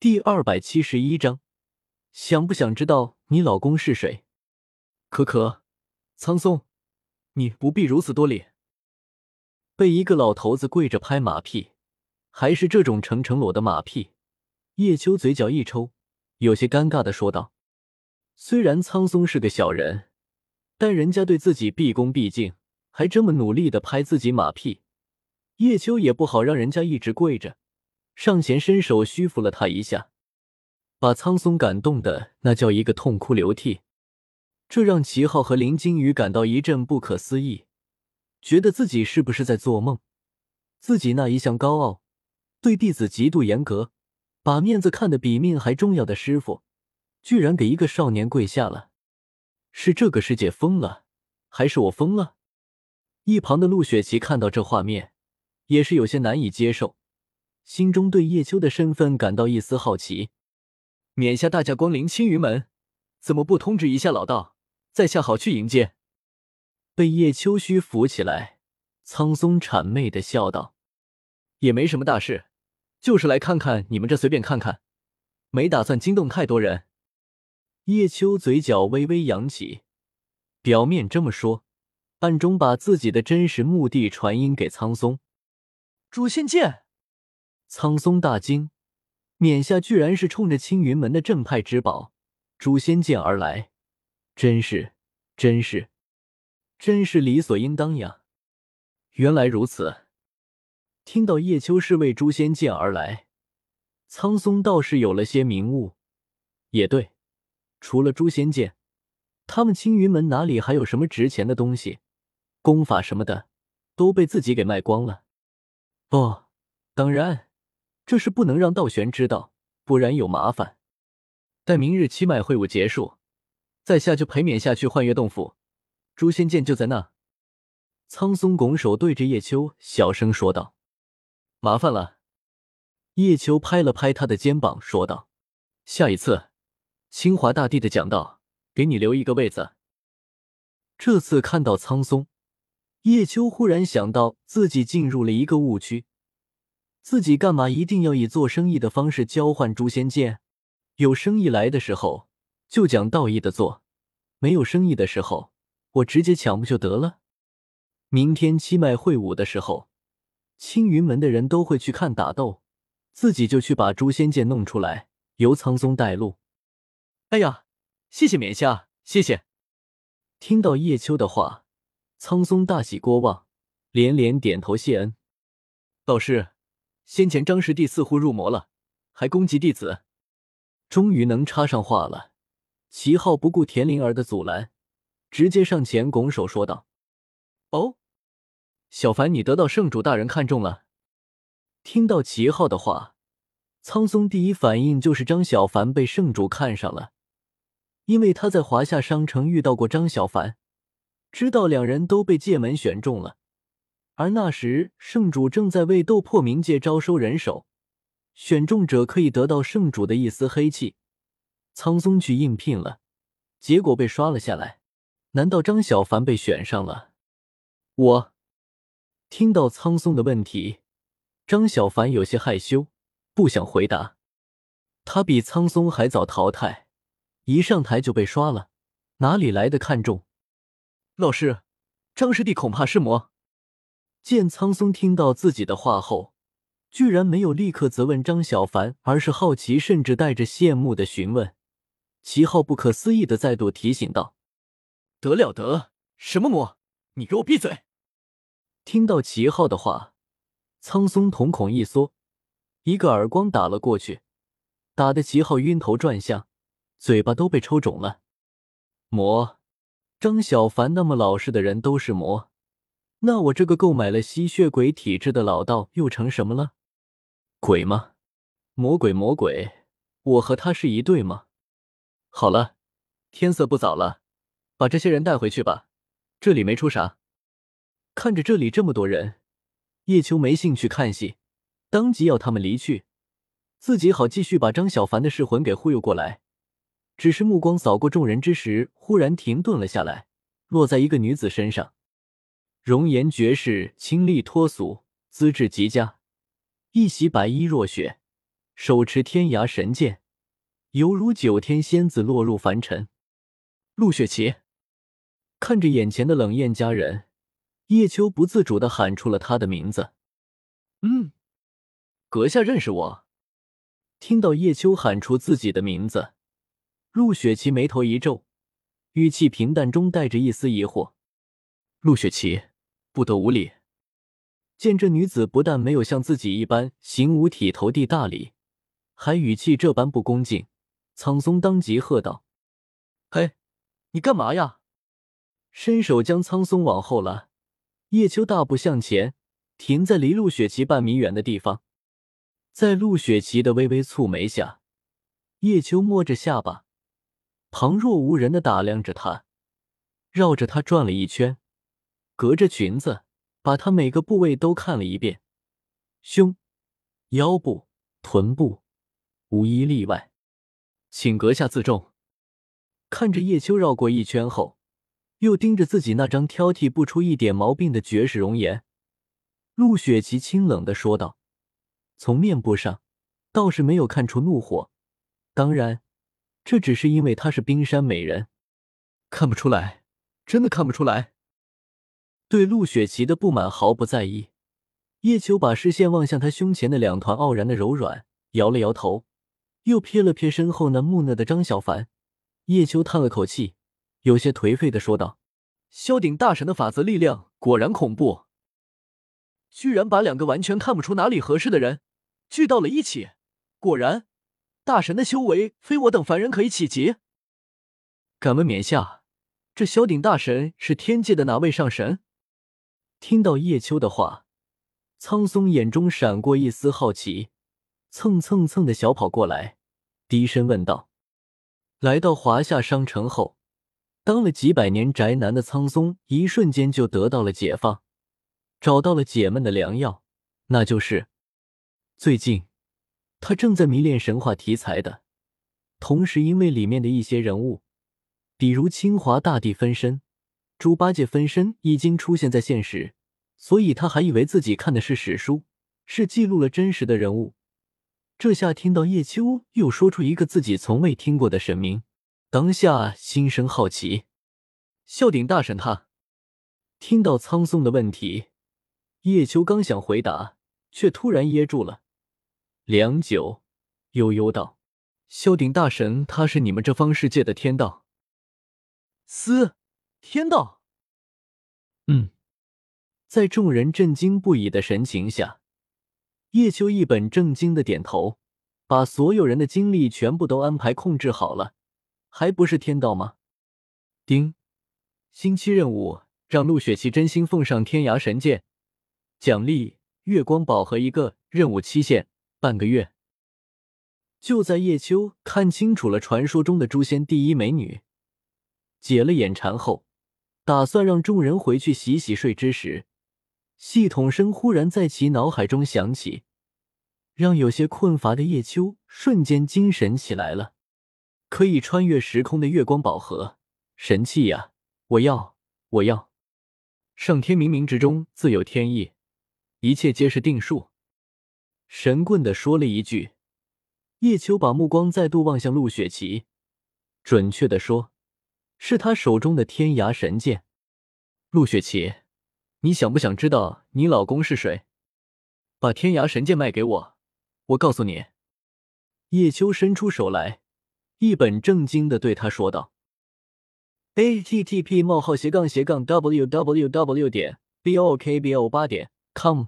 第二百七十一章，想不想知道你老公是谁？可可，苍松，你不必如此多礼。被一个老头子跪着拍马屁，还是这种成成裸的马屁，叶秋嘴角一抽，有些尴尬的说道：“虽然苍松是个小人，但人家对自己毕恭毕敬，还这么努力的拍自己马屁，叶秋也不好让人家一直跪着，上前伸手虚扶了他一下，把苍松感动的那叫一个痛哭流涕。这让齐浩和林金宇感到一阵不可思议。”觉得自己是不是在做梦？自己那一向高傲、对弟子极度严格、把面子看得比命还重要的师傅，居然给一个少年跪下了？是这个世界疯了，还是我疯了？一旁的陆雪琪看到这画面，也是有些难以接受，心中对叶秋的身份感到一丝好奇。免下大驾光临青云门，怎么不通知一下老道，在下好去迎接？被叶秋虚扶起来，苍松谄媚的笑道：“也没什么大事，就是来看看你们这，随便看看，没打算惊动太多人。”叶秋嘴角微微扬起，表面这么说，暗中把自己的真实目的传音给苍松。诛仙剑！苍松大惊，冕下居然是冲着青云门的镇派之宝诛仙剑而来，真是，真是。真是理所应当呀！原来如此。听到叶秋是为诛仙剑而来，苍松倒是有了些明悟。也对，除了诛仙剑，他们青云门哪里还有什么值钱的东西？功法什么的都被自己给卖光了。哦，当然，这是不能让道玄知道，不然有麻烦。待明日七脉会武结束，在下就陪冕下去幻月洞府。诛仙剑就在那。苍松拱手对着叶秋小声说道：“麻烦了。”叶秋拍了拍他的肩膀说道：“下一次，清华大帝的讲道，给你留一个位子。”这次看到苍松，叶秋忽然想到自己进入了一个误区：自己干嘛一定要以做生意的方式交换诛仙剑？有生意来的时候就讲道义的做，没有生意的时候。我直接抢不就得了？明天七脉会武的时候，青云门的人都会去看打斗，自己就去把诛仙剑弄出来，由苍松带路。哎呀，谢谢冕下，谢谢！听到叶秋的话，苍松大喜过望，连连点头谢恩。道师，先前张师弟似乎入魔了，还攻击弟子，终于能插上话了。齐浩不顾田灵儿的阻拦。直接上前拱手说道：“哦，小凡，你得到圣主大人看中了。”听到齐浩的话，苍松第一反应就是张小凡被圣主看上了，因为他在华夏商城遇到过张小凡，知道两人都被界门选中了。而那时圣主正在为斗破冥界招收人手，选中者可以得到圣主的一丝黑气。苍松去应聘了，结果被刷了下来。难道张小凡被选上了？我听到苍松的问题，张小凡有些害羞，不想回答。他比苍松还早淘汰，一上台就被刷了，哪里来的看重？老师，张师弟恐怕是魔。见苍松听到自己的话后，居然没有立刻责问张小凡，而是好奇，甚至带着羡慕的询问。齐浩不可思议的再度提醒道。得了得，什么魔？你给我闭嘴！听到齐浩的话，苍松瞳孔一缩，一个耳光打了过去，打得齐浩晕头转向，嘴巴都被抽肿了。魔？张小凡那么老实的人都是魔，那我这个购买了吸血鬼体质的老道又成什么了？鬼吗？魔鬼魔鬼，我和他是一对吗？好了，天色不早了。把这些人带回去吧，这里没出啥。看着这里这么多人，叶秋没兴趣看戏，当即要他们离去，自己好继续把张小凡的噬魂给忽悠过来。只是目光扫过众人之时，忽然停顿了下来，落在一个女子身上，容颜绝世，清丽脱俗，资质极佳，一袭白衣若雪，手持天涯神剑，犹如九天仙子落入凡尘。陆雪琪看着眼前的冷艳佳人，叶秋不自主的喊出了她的名字。嗯，阁下认识我？听到叶秋喊出自己的名字，陆雪琪眉头一皱，语气平淡中带着一丝疑惑。陆雪琪不得无礼。见这女子不但没有像自己一般行五体投地大礼，还语气这般不恭敬，苍松当即喝道：“嘿，你干嘛呀？”伸手将苍松往后拉，叶秋大步向前，停在离陆雪琪半米远的地方。在陆雪琪的微微蹙眉下，叶秋摸着下巴，旁若无人的打量着她，绕着她转了一圈，隔着裙子。把他每个部位都看了一遍，胸、腰部、臀部，无一例外。请阁下自重。看着叶秋绕过一圈后，又盯着自己那张挑剔不出一点毛病的绝世容颜，陆雪琪清冷的说道：“从面部上倒是没有看出怒火，当然，这只是因为她是冰山美人，看不出来，真的看不出来。”对陆雪琪的不满毫不在意，叶秋把视线望向他胸前的两团傲然的柔软，摇了摇头，又瞥了瞥身后那木讷的张小凡。叶秋叹了口气，有些颓废的说道：“萧鼎大神的法则力量果然恐怖，居然把两个完全看不出哪里合适的人聚到了一起。果然，大神的修为非我等凡人可以企及。敢问冕下，这萧鼎大神是天界的哪位上神？”听到叶秋的话，苍松眼中闪过一丝好奇，蹭蹭蹭的小跑过来，低声问道：“来到华夏商城后，当了几百年宅男的苍松，一瞬间就得到了解放，找到了解闷的良药，那就是最近他正在迷恋神话题材的，同时因为里面的一些人物，比如清华大帝分身。”猪八戒分身已经出现在现实，所以他还以为自己看的是史书，是记录了真实的人物。这下听到叶秋又说出一个自己从未听过的神名，当下心生好奇。笑鼎大神他听到苍松的问题，叶秋刚想回答，却突然噎住了，良久，悠悠道：“孝鼎大神他是你们这方世界的天道。”嘶。天道，嗯，在众人震惊不已的神情下，叶秋一本正经的点头，把所有人的精力全部都安排控制好了，还不是天道吗？丁，星期任务让陆雪琪真心奉上天涯神剑，奖励月光宝盒一个，任务期限半个月。就在叶秋看清楚了传说中的诛仙第一美女，解了眼馋后。打算让众人回去洗洗睡之时，系统声忽然在其脑海中响起，让有些困乏的叶秋瞬间精神起来了。可以穿越时空的月光宝盒，神器呀！我要，我要！上天冥冥之中自有天意，一切皆是定数。神棍的说了一句，叶秋把目光再度望向陆雪琪，准确的说。是他手中的天涯神剑，陆雪琪，你想不想知道你老公是谁？把天涯神剑卖给我，我告诉你。叶秋伸出手来，一本正经的对他说道：“a t t p: 冒号斜杠斜杠 w w w. 点 b o k b o 八点 com。”